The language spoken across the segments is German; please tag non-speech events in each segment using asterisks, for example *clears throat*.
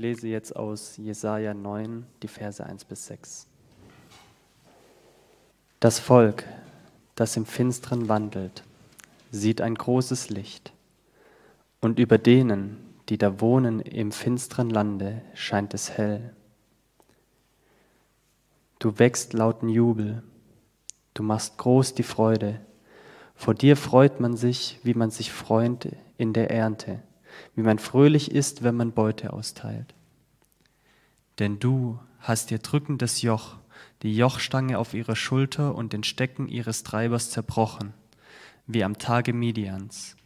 lese jetzt aus Jesaja 9 die Verse 1 bis 6. Das Volk, das im Finstern wandelt, sieht ein großes Licht. Und über denen, die da wohnen im finsteren Lande, scheint es hell. Du wächst lauten Jubel, du machst groß die Freude. Vor dir freut man sich, wie man sich freut in der Ernte, wie man fröhlich ist, wenn man Beute austeilt. Denn du hast ihr drückendes Joch, die Jochstange auf ihrer Schulter und den Stecken ihres Treibers zerbrochen, wie am Tage Midians.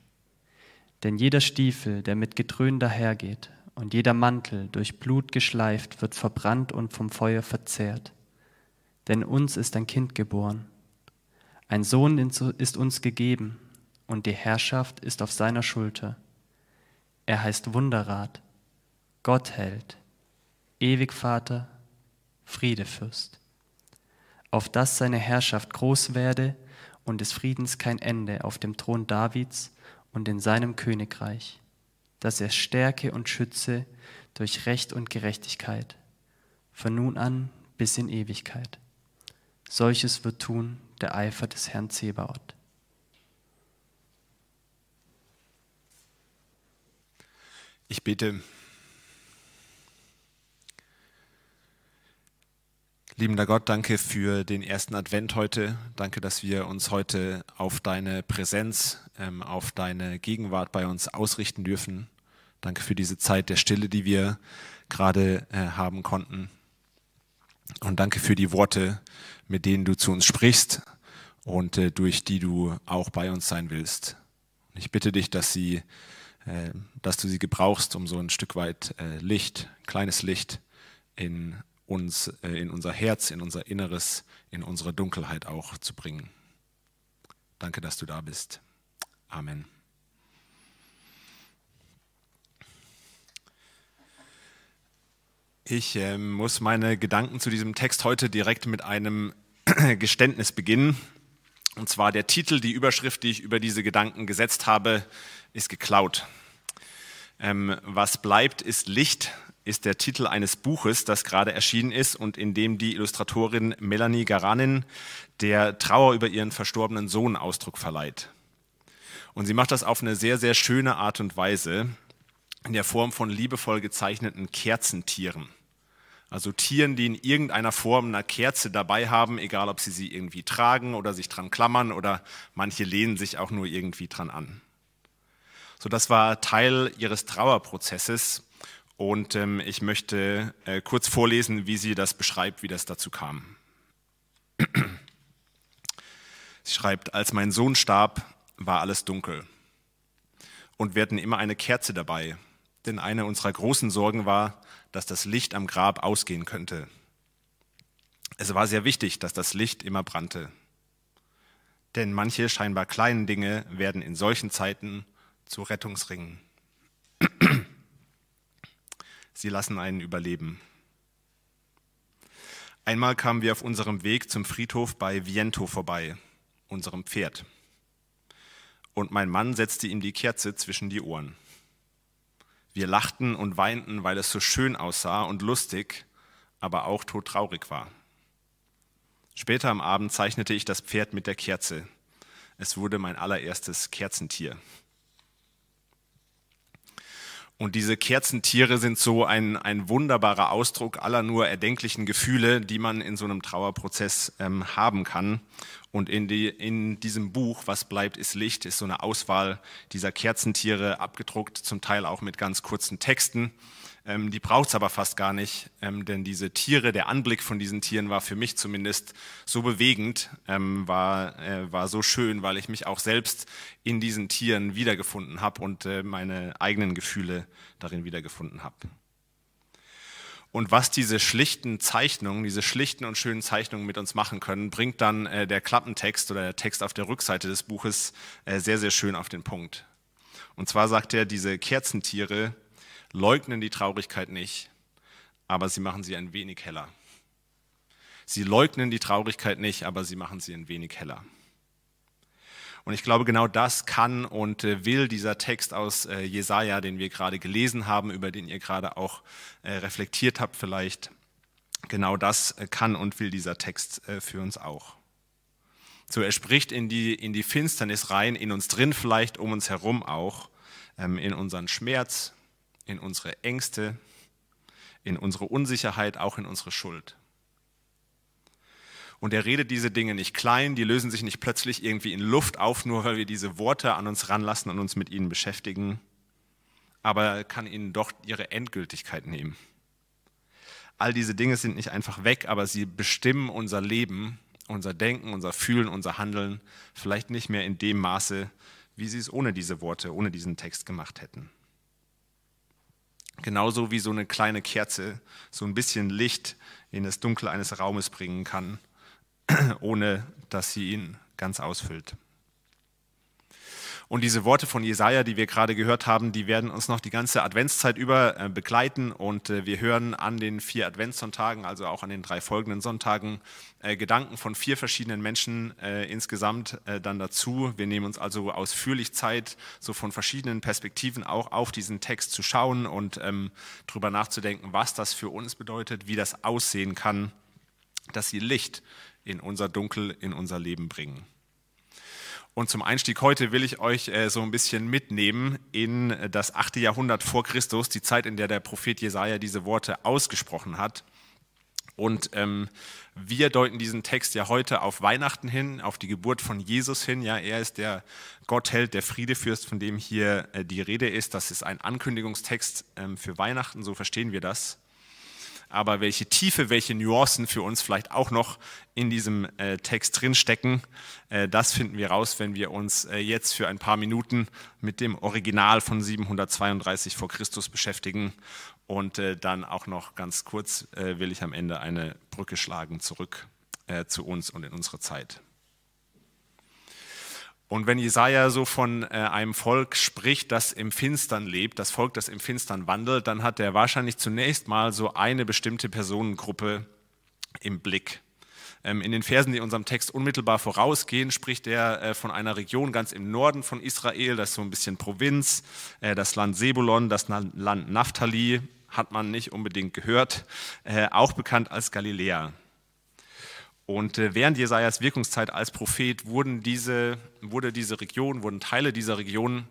Denn jeder Stiefel, der mit Gedröhn dahergeht, und jeder Mantel, durch Blut geschleift, wird verbrannt und vom Feuer verzehrt. Denn uns ist ein Kind geboren, ein Sohn ist uns gegeben, und die Herrschaft ist auf seiner Schulter. Er heißt Wunderrat, Gott hält, Ewigvater, Friedefürst. Auf dass seine Herrschaft groß werde und des Friedens kein Ende auf dem Thron Davids und in seinem Königreich, dass er stärke und schütze durch Recht und Gerechtigkeit, von nun an bis in Ewigkeit. Solches wird tun der Eifer des Herrn Zebaoth. Ich bete. Liebender Gott, danke für den ersten Advent heute. Danke, dass wir uns heute auf deine Präsenz, ähm, auf deine Gegenwart bei uns ausrichten dürfen. Danke für diese Zeit der Stille, die wir gerade äh, haben konnten. Und danke für die Worte, mit denen du zu uns sprichst und äh, durch die du auch bei uns sein willst. Ich bitte dich, dass sie, dass du sie gebrauchst, um so ein Stück weit Licht, kleines Licht in uns äh, in unser Herz, in unser Inneres, in unsere Dunkelheit auch zu bringen. Danke, dass du da bist. Amen. Ich äh, muss meine Gedanken zu diesem Text heute direkt mit einem *clears throat* Geständnis beginnen. Und zwar der Titel, die Überschrift, die ich über diese Gedanken gesetzt habe, ist geklaut. Ähm, was bleibt, ist Licht, ist der Titel eines Buches, das gerade erschienen ist und in dem die Illustratorin Melanie Garanin der Trauer über ihren verstorbenen Sohn Ausdruck verleiht. Und sie macht das auf eine sehr, sehr schöne Art und Weise in der Form von liebevoll gezeichneten Kerzentieren. Also Tieren, die in irgendeiner Form eine Kerze dabei haben, egal ob sie sie irgendwie tragen oder sich dran klammern oder manche lehnen sich auch nur irgendwie dran an. So, das war Teil ihres Trauerprozesses und ähm, ich möchte äh, kurz vorlesen, wie sie das beschreibt, wie das dazu kam. sie schreibt, als mein Sohn starb, war alles dunkel. Und wir hatten immer eine Kerze dabei, denn eine unserer großen Sorgen war, dass das Licht am Grab ausgehen könnte. Es war sehr wichtig, dass das Licht immer brannte. Denn manche scheinbar kleinen Dinge werden in solchen Zeiten zu Rettungsringen. *clears throat* Sie lassen einen überleben. Einmal kamen wir auf unserem Weg zum Friedhof bei Viento vorbei, unserem Pferd. Und mein Mann setzte ihm die Kerze zwischen die Ohren. Wir lachten und weinten, weil es so schön aussah und lustig, aber auch todtraurig war. Später am Abend zeichnete ich das Pferd mit der Kerze. Es wurde mein allererstes Kerzentier. Und diese Kerzentiere sind so ein, ein wunderbarer Ausdruck aller nur erdenklichen Gefühle, die man in so einem Trauerprozess ähm, haben kann. Und in, die, in diesem Buch, Was bleibt, ist Licht, ist so eine Auswahl dieser Kerzentiere abgedruckt, zum Teil auch mit ganz kurzen Texten. Ähm, die braucht es aber fast gar nicht, ähm, denn diese Tiere, der Anblick von diesen Tieren war für mich zumindest so bewegend, ähm, war, äh, war so schön, weil ich mich auch selbst in diesen Tieren wiedergefunden habe und äh, meine eigenen Gefühle darin wiedergefunden habe. Und was diese schlichten Zeichnungen, diese schlichten und schönen Zeichnungen mit uns machen können, bringt dann äh, der Klappentext oder der Text auf der Rückseite des Buches äh, sehr, sehr schön auf den Punkt. Und zwar sagt er, diese Kerzentiere leugnen die Traurigkeit nicht, aber sie machen sie ein wenig heller. Sie leugnen die Traurigkeit nicht, aber sie machen sie ein wenig heller. Und ich glaube, genau das kann und äh, will dieser Text aus äh, Jesaja, den wir gerade gelesen haben, über den ihr gerade auch äh, reflektiert habt, vielleicht. Genau das kann und will dieser Text für uns auch. So, er spricht in die, in die Finsternis rein, in uns drin vielleicht, um uns herum auch, ähm, in unseren Schmerz, in unsere Ängste, in unsere Unsicherheit, auch in unsere Schuld. Und er redet diese Dinge nicht klein, die lösen sich nicht plötzlich irgendwie in Luft auf, nur weil wir diese Worte an uns ranlassen und uns mit ihnen beschäftigen. Aber er kann ihnen doch ihre Endgültigkeit nehmen. All diese Dinge sind nicht einfach weg, aber sie bestimmen unser Leben, unser Denken, unser Fühlen, unser Handeln, vielleicht nicht mehr in dem Maße, wie sie es ohne diese Worte, ohne diesen Text gemacht hätten. Genauso wie so eine kleine Kerze so ein bisschen Licht in das Dunkel eines Raumes bringen kann *clears throat* ohne dass sie ihn ganz ausfüllt. Und diese Worte von Jesaja, die wir gerade gehört haben, die werden uns noch die ganze Adventszeit über äh, begleiten. Und äh, wir hören an den vier Adventssonntagen, also auch an den drei folgenden Sonntagen, äh, Gedanken von vier verschiedenen Menschen insgesamt dann dazu. Wir nehmen uns also ausführlich Zeit, so von verschiedenen Perspektiven auch auf diesen Text zu schauen und ähm, darüber nachzudenken, was das für uns bedeutet, wie das aussehen kann, dass sie Licht in unser Dunkel, in unser Leben bringen. Und zum Einstieg heute will ich euch äh, so ein bisschen mitnehmen in das achte Jahrhundert vor Christus, die Zeit, in der der Prophet Jesaja diese Worte ausgesprochen hat. Und ähm, wir deuten diesen Text ja heute auf Weihnachten hin, auf die Geburt von Jesus hin. Ja, er ist der Gottheld, der Friedefürst, von dem hier äh, die Rede ist. Das ist ein Ankündigungstext ähm, für Weihnachten, so verstehen wir das aber welche Tiefe, welche Nuancen für uns vielleicht auch noch in diesem äh, Text drinstecken, äh, das finden wir raus, wenn wir uns äh, jetzt für ein paar Minuten mit dem Original von 732 vor Christus beschäftigen. Und äh, dann auch noch ganz kurz äh, will ich am Ende eine Brücke schlagen zurück äh, zu uns und in unsere Zeit. Und wenn Jesaja so von äh, einem Volk spricht, das im Finstern lebt, das Volk, das im Finstern wandelt, dann hat er wahrscheinlich zunächst mal so eine bestimmte Personengruppe im Blick. Ähm, in den Versen, die unserem Text unmittelbar vorausgehen, spricht er äh, von einer Region ganz im Norden von Israel, das ist so ein bisschen Provinz, äh, das Land Sebulon, das Land Naphtali, hat man nicht unbedingt gehört, auch bekannt als Galiläa. Und äh, während Jesajas Wirkungszeit als Prophet wurden diese, wurde diese Region, wurden Teile dieser Region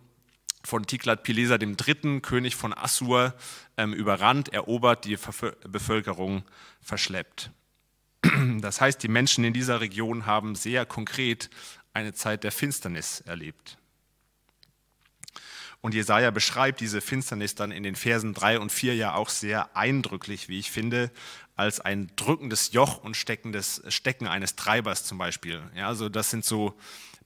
von Tiglat-Pileser III., König von Assur, ähm, überrannt, erobert, die Bevölkerung verschleppt. *clears throat* Das heißt, die Menschen in dieser Region haben sehr konkret eine Zeit der Finsternis erlebt. Und Jesaja beschreibt diese Finsternis dann in den Versen 3 und 4 ja auch sehr eindrücklich, wie ich finde, als ein drückendes Joch und steckendes Stecken eines Treibers zum Beispiel. Ja, also das sind so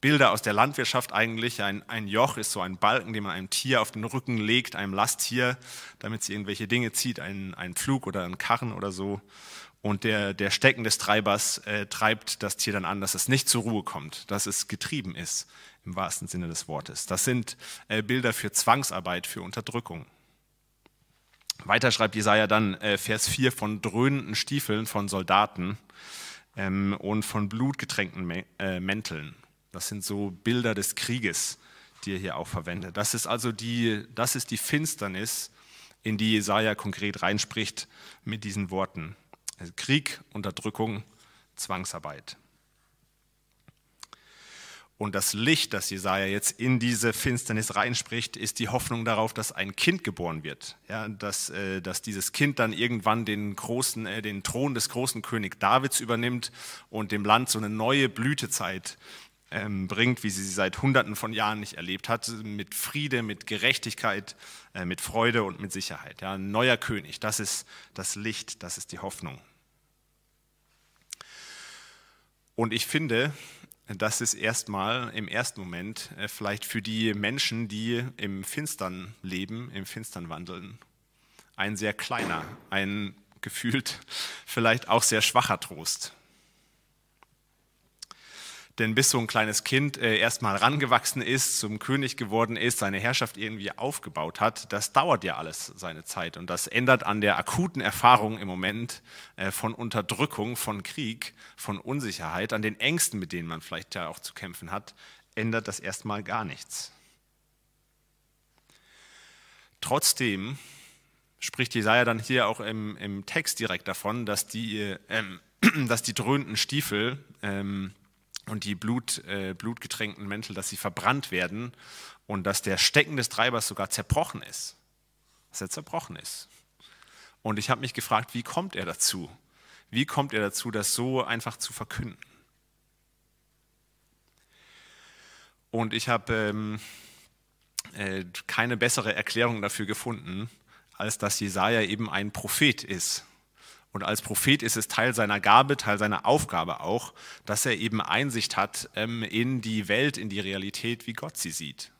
Bilder aus der Landwirtschaft eigentlich. Ein, ein Joch ist so ein Balken, den man einem Tier auf den Rücken legt, einem Lasttier, damit sie irgendwelche Dinge zieht, einen, einen Flug oder einen Karren oder so. Und der, der Stecken des Treibers äh, treibt das Tier dann an, dass es nicht zur Ruhe kommt, dass es getrieben ist im wahrsten Sinne des Wortes. Das sind äh, Bilder für Zwangsarbeit, für Unterdrückung. Weiter schreibt Jesaja dann äh, Vers 4 von dröhnenden Stiefeln von Soldaten ähm, und von blutgetränkten äh, Mänteln. Das sind so Bilder des Krieges, die er hier auch verwendet. Das ist also die, das ist die Finsternis, in die Jesaja konkret reinspricht mit diesen Worten. Krieg, Unterdrückung, Zwangsarbeit. Und das Licht, das Jesaja jetzt in diese Finsternis reinspricht, ist die Hoffnung darauf, dass ein Kind geboren wird. Ja, dass, äh, dass dieses Kind dann irgendwann den, großen, äh, den Thron des großen König Davids übernimmt und dem Land so eine neue Blütezeit ähm, bringt, wie sie sie seit Hunderten von Jahren nicht erlebt hat, mit Friede, mit Gerechtigkeit, äh, mit Freude und mit Sicherheit. Ja, ein neuer König, das ist das Licht, das ist die Hoffnung. Und ich finde, das ist erstmal im ersten Moment äh, vielleicht für die Menschen, die im Finstern leben, im Finstern wandeln, ein sehr kleiner, ein gefühlt *laughs* vielleicht auch sehr schwacher Trost. Denn bis so ein kleines Kind äh, erstmal rangewachsen ist, zum König geworden ist, seine Herrschaft irgendwie aufgebaut hat, das dauert ja alles seine Zeit. Und das ändert an der akuten Erfahrung im Moment äh, von Unterdrückung, von Krieg, von Unsicherheit, an den Ängsten, mit denen man vielleicht ja auch zu kämpfen hat, ändert das erstmal gar nichts. Trotzdem spricht Jesaja dann hier auch im, im Text direkt davon, dass die, ähm, *clears throat* dass die dröhnenden Stiefel ähm, und die Blut, äh, blutgetränkten Mäntel, dass sie verbrannt werden und dass der Stecken des Treibers sogar zerbrochen ist. Dass er zerbrochen ist. Und ich habe mich gefragt, wie kommt er dazu? Wie kommt er dazu, das so einfach zu verkünden? Und ich habe ähm, äh, keine bessere Erklärung dafür gefunden, als dass Jesaja eben ein Prophet ist. Und als Prophet ist es Teil seiner Gabe, Teil seiner Aufgabe auch, dass er eben Einsicht hat ähm, in die Welt, in die Realität, wie Gott sie sieht.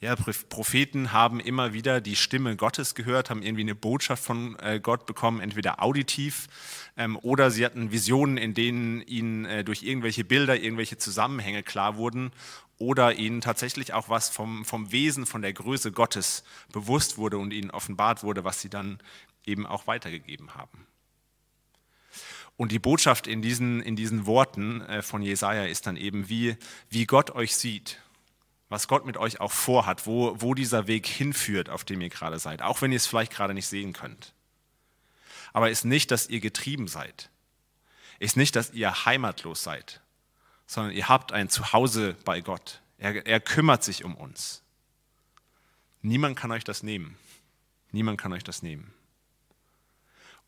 Ja, Propheten haben immer wieder die Stimme Gottes gehört, haben irgendwie eine Botschaft von äh, Gott bekommen, entweder auditiv ähm, oder sie hatten Visionen, in denen ihnen äh, durch irgendwelche Bilder, irgendwelche Zusammenhänge klar wurden oder ihnen tatsächlich auch was vom, vom Wesen, von der Größe Gottes bewusst wurde und ihnen offenbart wurde, was sie dann eben auch weitergegeben haben. Und die Botschaft in diesen, in diesen Worten äh, von Jesaja ist dann eben, wie, wie Gott euch sieht was Gott mit euch auch vorhat, wo, wo dieser Weg hinführt, auf dem ihr gerade seid, auch wenn ihr es vielleicht gerade nicht sehen könnt. Aber ist nicht, dass ihr getrieben seid, ist nicht, dass ihr heimatlos seid, sondern ihr habt ein Zuhause bei Gott. Er, er kümmert sich um uns. Niemand kann euch das nehmen. Niemand kann euch das nehmen.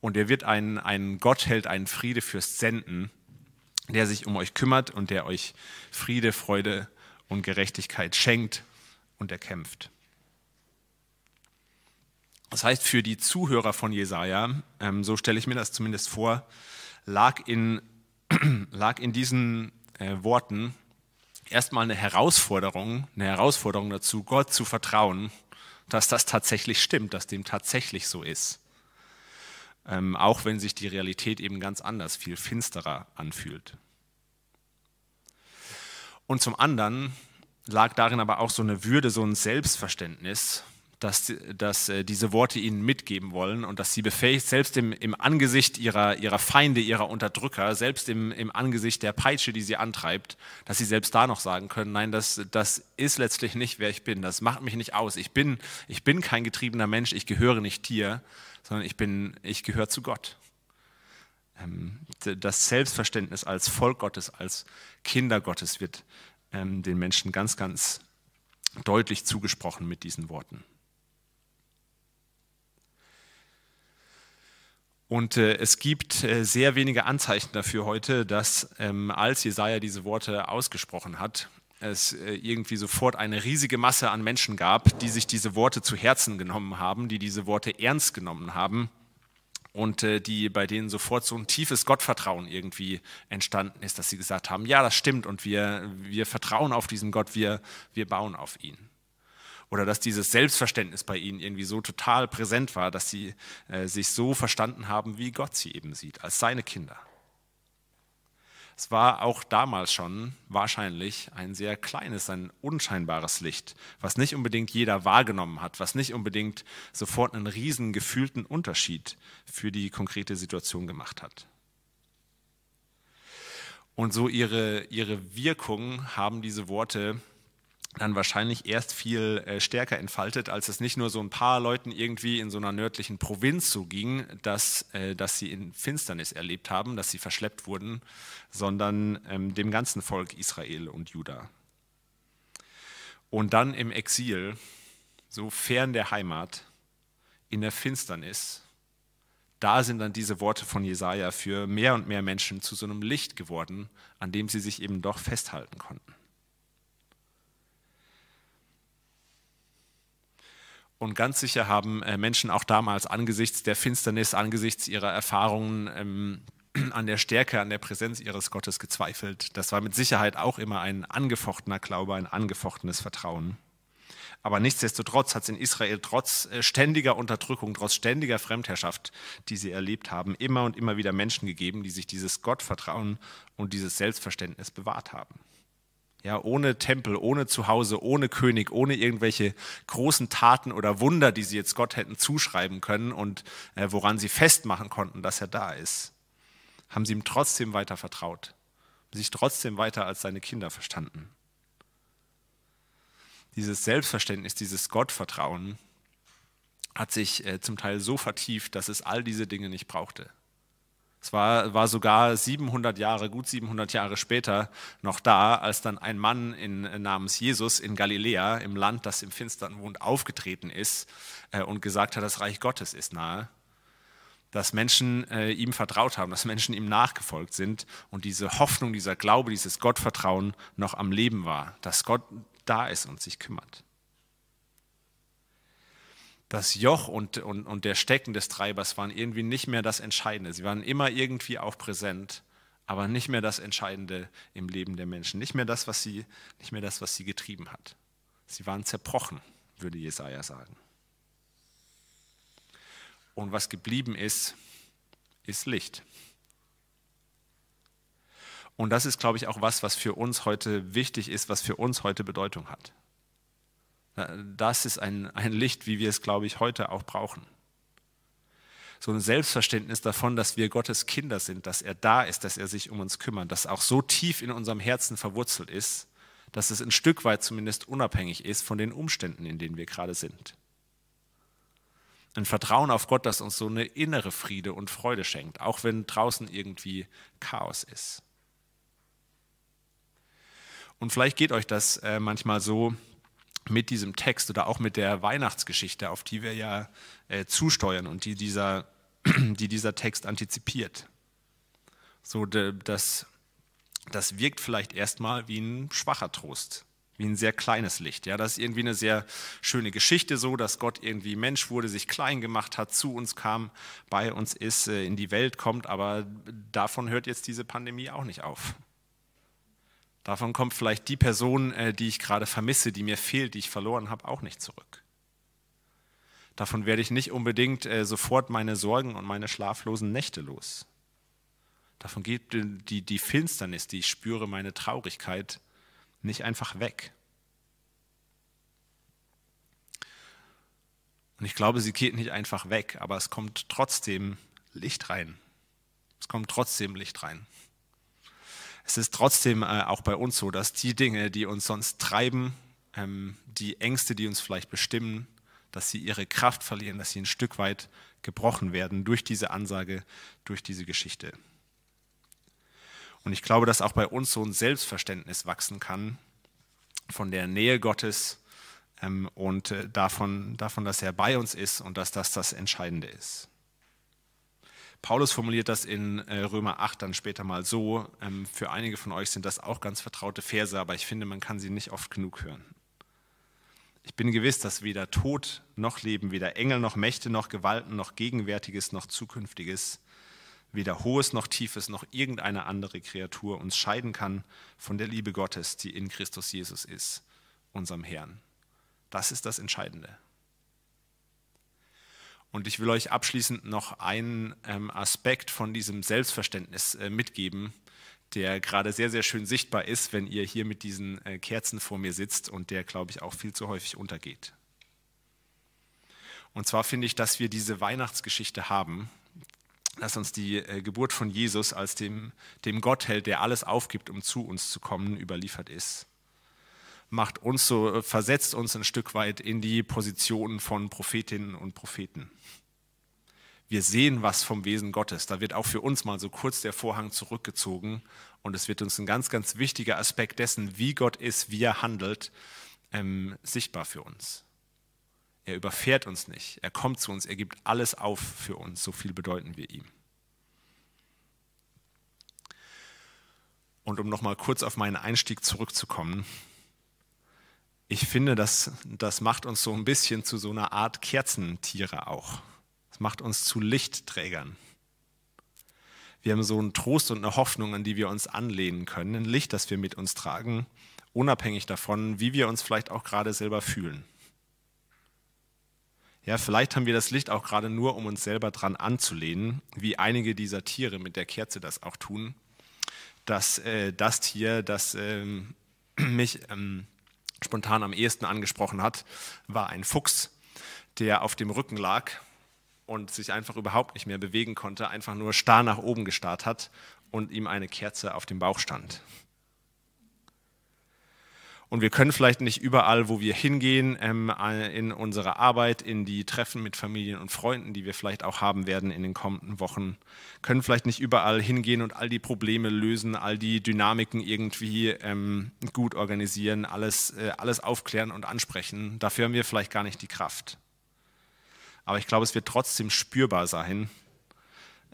Und er wird einen, einen Gott hält einen Friede fürs Senden, der sich um euch kümmert und der euch Friede, Freude und Gerechtigkeit schenkt und erkämpft. Das heißt, für die Zuhörer von Jesaja, ähm, so stelle ich mir das zumindest vor, lag in, *clears throat* lag in diesen äh, Worten erstmal eine Herausforderung, eine Herausforderung dazu, Gott zu vertrauen, dass das tatsächlich stimmt, dass dem tatsächlich so ist. Ähm, auch wenn sich die Realität eben ganz anders, viel finsterer anfühlt. Und zum anderen lag darin aber auch so eine Würde, so ein Selbstverständnis, dass, dass äh, diese Worte ihnen mitgeben wollen und dass sie befähigt, selbst im, im Angesicht ihrer, ihrer Feinde, ihrer Unterdrücker, selbst im, im Angesicht der Peitsche, die sie antreibt, dass sie selbst da noch sagen können, nein, das, das ist letztlich nicht, wer ich bin, das macht mich nicht aus. Ich bin, ich bin kein getriebener Mensch, ich gehöre nicht dir, sondern ich, bin, ich gehöre zu Gott. Ähm, das Selbstverständnis als Volk Gottes, als Kinder Gottes wird ähm, den Menschen ganz, ganz deutlich zugesprochen mit diesen Worten. Und äh, es gibt äh, sehr wenige Anzeichen dafür heute, dass ähm, als Jesaja diese Worte ausgesprochen hat, es äh, irgendwie sofort eine riesige Masse an Menschen gab, die sich diese Worte zu Herzen genommen haben, die diese Worte ernst genommen haben und äh, die bei denen sofort so ein tiefes Gottvertrauen irgendwie entstanden ist, dass sie gesagt haben, ja, das stimmt und wir, wir vertrauen auf diesen Gott, wir, wir bauen auf ihn. Oder dass dieses Selbstverständnis bei ihnen irgendwie so total präsent war, dass sie äh, sich so verstanden haben, wie Gott sie eben sieht, als seine Kinder. Es war auch damals schon wahrscheinlich ein sehr kleines, ein unscheinbares Licht, was nicht unbedingt jeder wahrgenommen hat, was nicht unbedingt sofort einen riesen gefühlten Unterschied für die konkrete Situation gemacht hat. Und so ihre, ihre Wirkung haben diese Worte dann wahrscheinlich erst viel äh, stärker entfaltet, als es nicht nur so ein paar Leuten irgendwie in so einer nördlichen Provinz so ging, dass, äh, dass sie in Finsternis erlebt haben, dass sie verschleppt wurden, sondern ähm, dem ganzen Volk Israel und Juda. Und dann im Exil, so fern der Heimat, in der Finsternis, da sind dann diese Worte von Jesaja für mehr und mehr Menschen zu so einem Licht geworden, an dem sie sich eben doch festhalten konnten. Und ganz sicher haben äh, Menschen auch damals angesichts der Finsternis, angesichts ihrer Erfahrungen ähm, *clears throat* an der Stärke, an der Präsenz ihres Gottes gezweifelt. Das war mit Sicherheit auch immer ein angefochtener Glaube, ein angefochtenes Vertrauen. Aber nichtsdestotrotz hat es in Israel trotz äh, ständiger Unterdrückung, trotz ständiger Fremdherrschaft, die sie erlebt haben, immer und immer wieder Menschen gegeben, die sich dieses Gottvertrauen und dieses Selbstverständnis bewahrt haben. Ja, ohne Tempel, ohne Zuhause, ohne König, ohne irgendwelche großen Taten oder Wunder, die sie jetzt Gott hätten zuschreiben können und äh, woran sie festmachen konnten, dass er da ist, haben sie ihm trotzdem weiter vertraut, sich trotzdem weiter als seine Kinder verstanden. dieses Selbstverständnis, dieses Gottvertrauen hat sich äh, zum Teil so vertieft, dass es all diese Dinge nicht brauchte. Es war, war sogar 700 Jahre, gut 700 Jahre später noch da, als dann ein Mann in, äh, namens Jesus in Galiläa, im Land, das im Finstern wohnt, aufgetreten ist äh, und gesagt hat, das Reich Gottes ist nahe. Dass Menschen äh, ihm vertraut haben, dass Menschen ihm nachgefolgt sind und diese Hoffnung, dieser Glaube, dieses Gottvertrauen noch am Leben war, dass Gott da ist und sich kümmert das Joch und, und, und der Stecken des Treibers waren irgendwie nicht mehr das Entscheidende. Sie waren immer irgendwie auch präsent, aber nicht mehr das Entscheidende im Leben der Menschen. Nicht mehr das, was sie, nicht mehr das, was sie getrieben hat. Sie waren zerbrochen, würde Jesaja sagen. Und was geblieben ist, ist Licht. Und das ist, glaube ich, auch was, was für uns heute wichtig ist, was für uns heute Bedeutung hat. Das ist ein, ein Licht, wie wir es, glaube ich, heute auch brauchen. So ein Selbstverständnis davon, dass wir Gottes Kinder sind, dass er da ist, dass er sich um uns kümmert, das auch so tief in unserem Herzen verwurzelt ist, dass es ein Stück weit zumindest unabhängig ist von den Umständen, in denen wir gerade sind. Ein Vertrauen auf Gott, das uns so eine innere Friede und Freude schenkt, auch wenn draußen irgendwie Chaos ist. Und vielleicht geht euch das äh, manchmal so, mit diesem Text oder auch mit der Weihnachtsgeschichte, auf die wir ja äh, zusteuern und die dieser, *clears throat* die dieser Text antizipiert. So, das, das wirkt vielleicht erstmal wie ein schwacher Trost, wie ein sehr kleines Licht. Ja, das ist irgendwie eine sehr schöne Geschichte, so dass Gott irgendwie Mensch wurde, sich klein gemacht hat, zu uns kam, bei uns ist, äh, in die Welt kommt, aber davon hört jetzt diese Pandemie auch nicht auf. Davon kommt vielleicht die Person, äh, die ich gerade vermisse, die mir fehlt, die ich verloren habe, auch nicht zurück. Davon werde ich nicht unbedingt äh, sofort meine Sorgen und meine schlaflosen Nächte los. Davon geht die, die Finsternis, die ich spüre, meine Traurigkeit, nicht einfach weg. Und ich glaube, sie geht nicht einfach weg, aber es kommt trotzdem Licht rein. Es kommt trotzdem Licht rein es ist trotzdem äh, auch bei uns so, dass die Dinge, die uns sonst treiben, ähm, die Ängste, die uns vielleicht bestimmen, dass sie ihre Kraft verlieren, dass sie ein Stück weit gebrochen werden durch diese Ansage, durch diese Geschichte. Und ich glaube, dass auch bei uns so ein Selbstverständnis wachsen kann von der Nähe Gottes ähm, und äh, davon, davon, dass er bei uns ist und dass das das Entscheidende ist. Paulus formuliert das in äh, Römer 8 dann später mal so. Ähm, für einige von euch sind das auch ganz vertraute Verse, aber ich finde, man kann sie nicht oft genug hören. Ich bin gewiss, dass weder Tod noch Leben, weder Engel noch Mächte noch Gewalten noch Gegenwärtiges noch Zukünftiges, weder Hohes noch Tiefes noch irgendeine andere Kreatur uns scheiden kann von der Liebe Gottes, die in Christus Jesus ist, unserem Herrn. Das ist das Entscheidende. Und ich will euch abschließend noch einen ähm, Aspekt von diesem Selbstverständnis äh, mitgeben, der gerade sehr, sehr schön sichtbar ist, wenn ihr hier mit diesen äh, Kerzen vor mir sitzt und der, glaube ich, auch viel zu häufig untergeht. Und zwar finde ich, dass wir diese Weihnachtsgeschichte haben, dass uns die äh, Geburt von Jesus als dem, dem Gottheld, der alles aufgibt, um zu uns zu kommen, überliefert ist macht uns so, versetzt uns ein Stück weit in die Position von Prophetinnen und Propheten wir sehen was vom Wesen Gottes. Da wird auch für uns mal so kurz der Vorhang zurückgezogen und es wird uns ein ganz, ganz wichtiger Aspekt dessen, wie Gott ist, wie er handelt, ähm, sichtbar für uns. Er überfährt uns nicht, er kommt zu uns, er gibt alles auf für uns, so viel bedeuten wir ihm. Und um nochmal kurz auf meinen Einstieg zurückzukommen, ich finde, das, das macht uns so ein bisschen zu so einer Art Kerzentiere auch. Es macht uns zu Lichtträgern. Wir haben so einen Trost und eine Hoffnung, an die wir uns anlehnen können, ein Licht, das wir mit uns tragen, unabhängig davon, wie wir uns vielleicht auch gerade selber fühlen. Ja, vielleicht haben wir das Licht auch gerade nur, um uns selber dran anzulehnen, wie einige dieser Tiere mit der Kerze das auch tun. Dass äh, das Tier, das äh, *clears throat* mich ähm, spontan am ehesten angesprochen hat, war ein Fuchs, der auf dem Rücken lag und sich einfach überhaupt nicht mehr bewegen konnte, einfach nur starr nach oben gestarrt hat und ihm eine Kerze auf dem Bauch stand. Und wir können vielleicht nicht überall, wo wir hingehen, ähm, in unserer Arbeit, in die Treffen mit Familien und Freunden, die wir vielleicht auch haben werden in den kommenden Wochen, können vielleicht nicht überall hingehen und all die Probleme lösen, all die Dynamiken irgendwie ähm, gut organisieren, alles, äh, alles aufklären und ansprechen. Dafür haben wir vielleicht gar nicht die Kraft. Aber ich glaube, es wird trotzdem spürbar sein,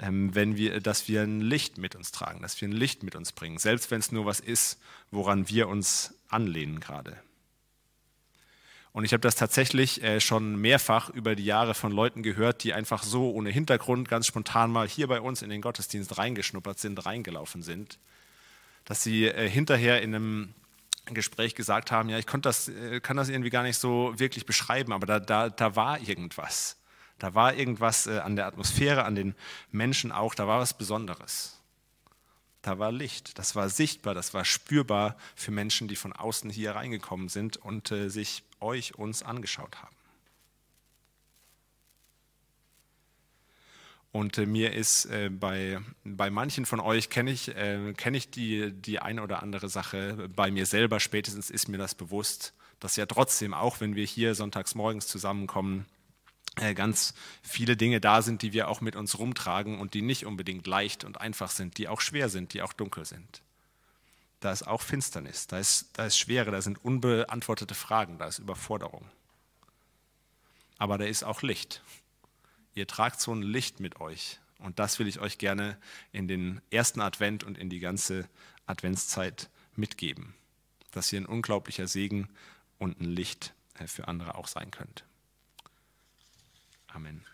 wenn wir, dass wir ein Licht mit uns tragen, dass wir ein Licht mit uns bringen, selbst wenn es nur was ist, woran wir uns anlehnen gerade. Und ich habe das tatsächlich äh, schon mehrfach über die Jahre von Leuten gehört, die einfach so ohne Hintergrund ganz spontan mal hier bei uns in den Gottesdienst reingeschnuppert sind, reingelaufen sind, dass sie äh, hinterher in einem Gespräch gesagt haben, ja, ich das, äh, kann das irgendwie gar nicht so wirklich beschreiben, aber da, da, da war irgendwas. Da war irgendwas an der Atmosphäre, an den Menschen auch, da war was Besonderes. Da war Licht, das war sichtbar, das war spürbar für Menschen, die von außen hier reingekommen sind und äh, sich euch, uns angeschaut haben. Und äh, mir ist äh, bei, bei manchen von euch, kenne ich, äh, kenn ich die, die eine oder andere Sache. Bei mir selber spätestens ist mir das bewusst, dass ja trotzdem, auch wenn wir hier sonntags morgens zusammenkommen, äh, ganz viele Dinge da sind, die wir auch mit uns rumtragen und die nicht unbedingt leicht und einfach sind, die auch schwer sind, die auch dunkel sind. Da ist auch Finsternis, da ist, da ist Schwere, da sind unbeantwortete Fragen, da ist Überforderung. Aber da ist auch Licht. Ihr tragt so ein Licht mit euch. Und das will ich euch gerne in den ersten Advent und in die ganze Adventszeit mitgeben, dass ihr ein unglaublicher Segen und ein Licht äh, für andere auch sein könnt. Amen.